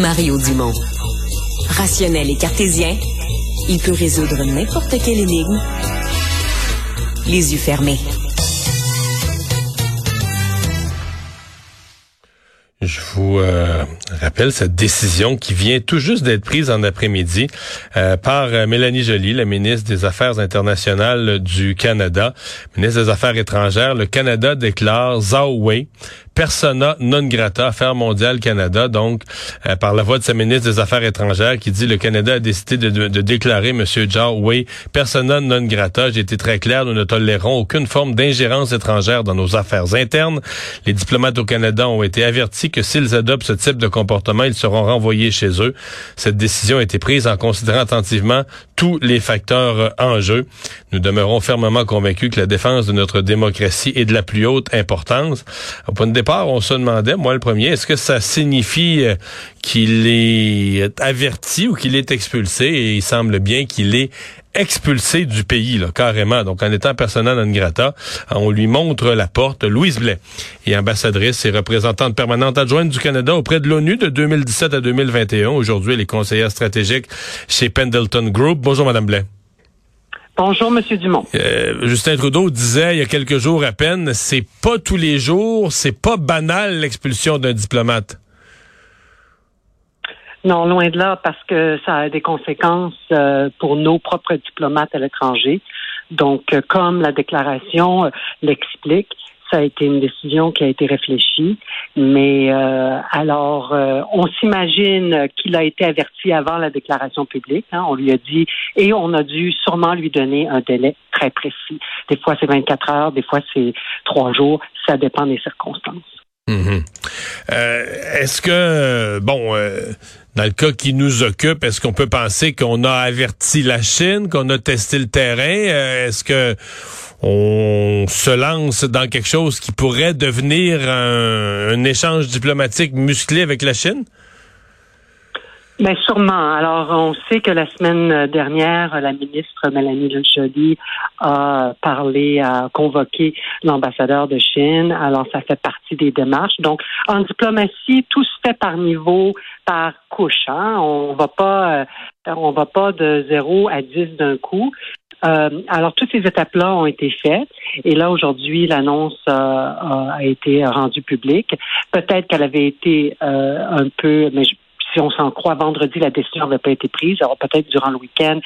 Mario Dumont. Rationnel et cartésien, il peut résoudre n'importe quelle énigme les yeux fermés. Je vous euh, rappelle cette décision qui vient tout juste d'être prise en après-midi euh, par euh, Mélanie Joly, la ministre des Affaires internationales du Canada, ministre des Affaires étrangères. Le Canada déclare Zhao Wei persona non grata, Affaires mondiales Canada, donc euh, par la voix de sa ministre des Affaires étrangères qui dit le Canada a décidé de, de, déclarer M. Zhao Wei persona non grata. J'ai été très clair, nous ne tolérons aucune forme d'ingérence étrangère dans nos affaires internes. Les diplomates au Canada ont été avertis que s'ils adoptent ce type de comportement, ils seront renvoyés chez eux. Cette décision a été prise en considérant attentivement tous les facteurs en jeu. Nous demeurons fermement convaincus que la défense de notre démocratie est de la plus haute importance. Au point de départ, on se demandait, moi le premier, est-ce que ça signifie euh, qu'il est averti ou qu'il est expulsé? Et il semble bien qu'il est expulsé du pays, là, carrément. Donc, en étant personnel non grata, on lui montre la porte. Louise Blais est ambassadrice et représentante permanente adjointe du Canada auprès de l'ONU de 2017 à 2021. Aujourd'hui, elle est conseillère stratégique chez Pendleton Group. Bonjour, Madame Blais. Bonjour, Monsieur Dumont. Euh, Justin Trudeau disait il y a quelques jours à peine, c'est pas tous les jours, c'est pas banal l'expulsion d'un diplomate. Non, loin de là, parce que ça a des conséquences euh, pour nos propres diplomates à l'étranger. Donc, euh, comme la déclaration euh, l'explique, ça a été une décision qui a été réfléchie. Mais alors, on s'imagine qu'il a été averti avant la déclaration publique. Hein, on lui a dit, et on a dû sûrement lui donner un délai très précis. Des fois, c'est 24 heures, des fois, c'est trois jours. Ça dépend des circonstances. Mhm. Est-ce que, bon, dans le cas qui nous occupe, est-ce qu'on peut penser qu'on a averti la Chine, qu'on a testé le terrain? Euh, est-ce que on se lance dans quelque chose qui pourrait devenir un échange diplomatique musclé avec la Chine? Bien, sûrement. Alors, on sait que la semaine dernière, la ministre Mélanie Joly a parlé, a convoqué l'ambassadeur de Chine. Alors, ça fait partie des démarches. Donc, en diplomatie, tout se fait par niveau, par couche. Hein? On va pas, euh, on va pas de zéro à dix d'un coup. Euh, alors, toutes ces étapes-là ont été faites. Et là, aujourd'hui, l'annonce euh, a été rendue publique. Peut-être qu'elle avait été un peu, mais je, si on s'en croit, vendredi, la décision n'avait pas été prise. Alors peut-être durant le week-end,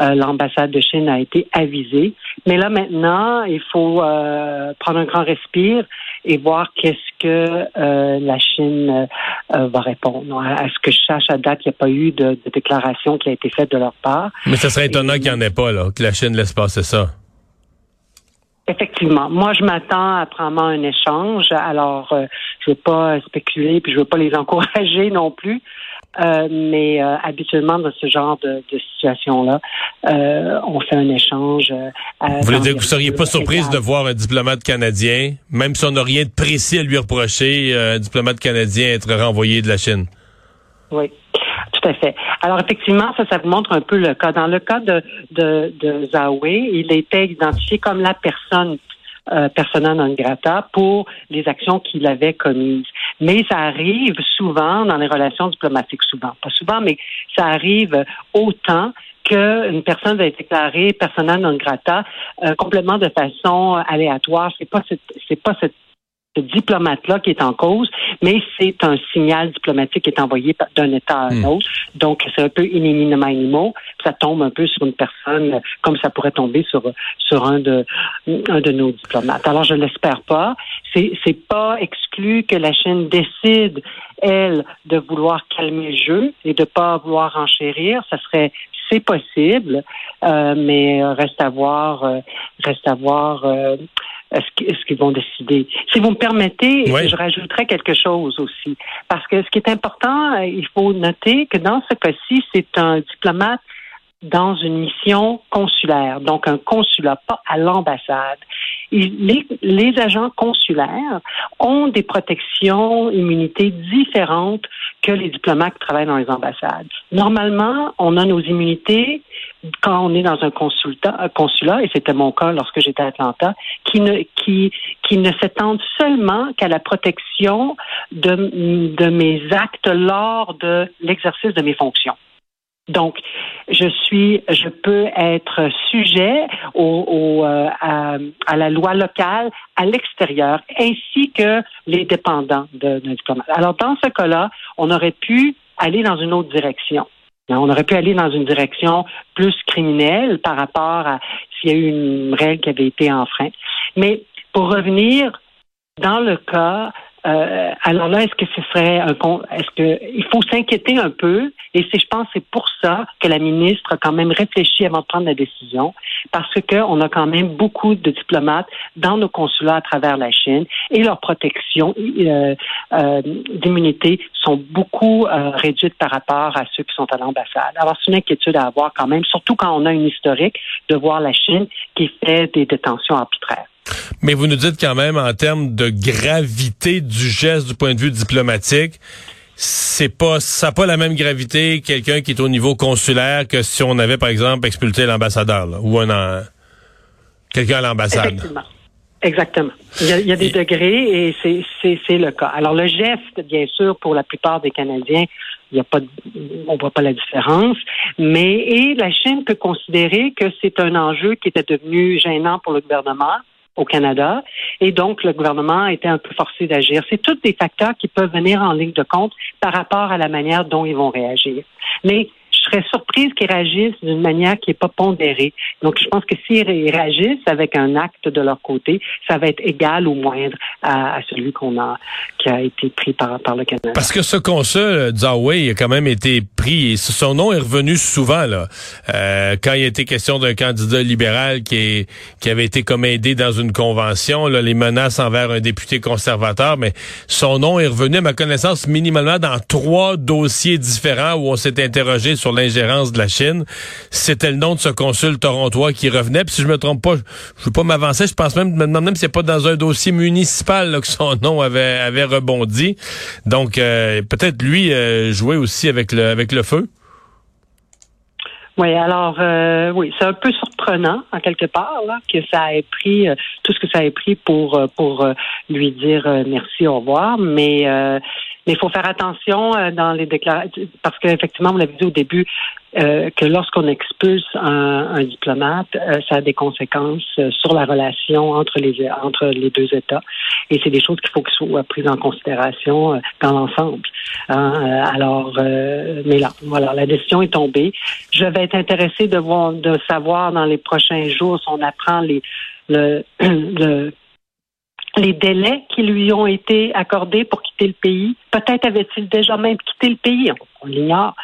euh, l'ambassade de Chine a été avisée. Mais là maintenant, il faut euh, prendre un grand respire et voir qu'est-ce que euh, la Chine va répondre. À ce que je sache à date, il n'y a pas eu de, déclaration qui a été faite de leur part. Mais ce serait étonnant qu'il n'y en ait pas, là, que la Chine laisse passer ça. Effectivement. Moi, je m'attends à prendre un échange. Alors, je ne veux pas spéculer, puis je ne veux pas les encourager non plus. Euh, mais euh, habituellement, dans ce genre de, de situation-là, euh, on fait un échange. vous voulez dire que vous seriez pas surprise de voir un diplomate canadien, même si on n'a rien de précis à lui reprocher, un diplomate canadien être renvoyé de la Chine? Oui. Tout à fait. Alors effectivement, ça, ça vous montre un peu le cas. Dans le cas de, de, de il était identifié comme la personne euh, persona non grata pour les actions qu'il avait commises. Mais ça arrive souvent dans les relations diplomatiques, souvent, pas souvent, mais ça arrive autant qu'une personne va être déclarée persona non grata euh, complètement de façon aléatoire. C'est pas c'est pas cette ce diplomate-là qui est en cause, mais c'est un signal diplomatique qui est envoyé d'un État à un hmm. autre. Donc, c'est un peu iniminiment animaux. Ça tombe un peu sur une personne, comme ça pourrait tomber sur sur un de un de nos diplomates. Alors, je l'espère pas. C'est c'est pas exclu que la Chine décide elle de vouloir calmer le jeu et de pas vouloir enchérir. Ça serait c'est possible, euh, mais reste à voir, euh, reste à voir euh, ce qu'ils vont décider. Si vous me permettez, je rajouterais quelque chose aussi. Parce que ce qui est important, il faut noter que dans ce cas-ci, c'est un diplomate dans une mission consulaire, donc un consulat, pas à l'ambassade. Les, les, agents consulaires ont des protections, immunités différentes que les diplomates qui travaillent dans les ambassades. Normalement, on a nos immunités quand on est dans un consulat, et c'était mon cas lorsque j'étais à Atlanta, qui ne, qui, qui ne s'étendent seulement qu'à la protection de, de mes actes lors de l'exercice de mes fonctions. Donc, je suis, je peux être sujet au, euh, à, à, la loi locale à l'extérieur, ainsi que les dépendants d'un diplomate. Alors, dans ce cas-là, on aurait pu aller dans une autre direction. On aurait pu aller dans une direction plus criminelle par rapport à s'il y a eu une règle qui avait été enfreinte. Mais pour revenir dans le cas euh, alors là, est-ce que ce serait un est-ce que il faut s'inquiéter un peu et c'est je pense c'est pour ça que la ministre a quand même réfléchi avant de prendre la décision parce que on a quand même beaucoup de diplomates dans nos consulats à travers la Chine et leurs protections euh, euh, d'immunité sont beaucoup euh, réduites par rapport à ceux qui sont à l'ambassade. Alors c'est une inquiétude à avoir quand même, surtout quand on a une historique de voir la Chine qui fait des détentions arbitraires. Mais vous nous dites quand même en termes de gravité du geste du point de vue diplomatique, c'est pas ça n'a pas la même gravité quelqu'un qui est au niveau consulaire que si on avait par exemple expulsé l'ambassadeur ou un quelqu'un à l'ambassade. Exactement. Il y a, des degrés et c'est le cas. Alors le geste, bien sûr, pour la plupart des Canadiens, il y a pas, on voit pas la différence. Mais et la Chine peut considérer que c'est un enjeu qui était devenu gênant pour le gouvernement au Canada. Et donc, le gouvernement a été un peu forcé d'agir. C'est tous des facteurs qui peuvent venir en ligne de compte par rapport à la manière dont ils vont réagir. Mais serais surprise qu'ils réagissent d'une manière qui n'est pas pondérée. Donc, je pense que s'ils réagissent avec un acte de leur côté, ça va être égal ou moindre à, celui qu'on a, qui a été pris par, par le Canada. Parce que ce consul, euh, Zaway, a quand même été pris et son nom est revenu souvent, là. Euh, quand il a été question d'un candidat libéral qui, est, qui avait été comme aidé dans une convention, là, les menaces envers un député conservateur, mais son nom est revenu, à ma connaissance, minimalement dans trois dossiers différents où on s'est interrogé sur l'ingérence de la Chine. C'était le nom de ce consul torontois qui revenait. Puis si je me trompe pas, je veux pas m'avancer, je pense même, me demande même si c'est pas dans un dossier municipal que son nom avait, avait rebondi. Donc euh, peut-être lui euh, jouer aussi avec le avec le feu. Oui, alors euh, oui, c'est un peu surprenant en quelque part là, que ça ait pris tout ce que ça ait pris pour pour lui dire merci, au revoir, mais mais il faut faire attention euh, dans les déclarations, parce qu'effectivement, vous l'avez dit au début, euh, que lorsqu'on expulse un, un diplomate, euh, ça a des conséquences sur la relation entre les entre les deux États. Et c'est des choses qu'il faut que soient prises en considération dans l'ensemble. Hein, alors, mais là, voilà, la décision est tombée. Je vais être intéressée de voir, de savoir dans les prochains jours si on apprend les le, le les délais qui lui ont été accordés pour quitter le pays. Peut-être avait-il déjà même quitté le pays, on, l'ignore.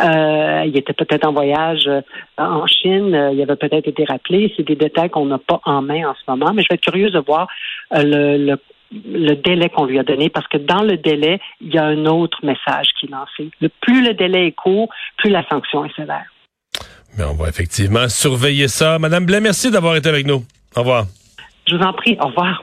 Euh, il était peut-être en voyage euh, en Chine, euh, il avait peut-être été rappelé. C'est des détails qu'on n'a pas en main en ce moment, mais je vais être curieuse de voir le, le, délai qu'on lui a donné, parce que dans le délai, il y a un autre message qui est lancé. Le, plus le délai est court, plus la sanction est sévère. Mais on va effectivement surveiller ça. Madame Blais, merci d'avoir été avec nous. Au revoir. Je vous en prie. Au revoir.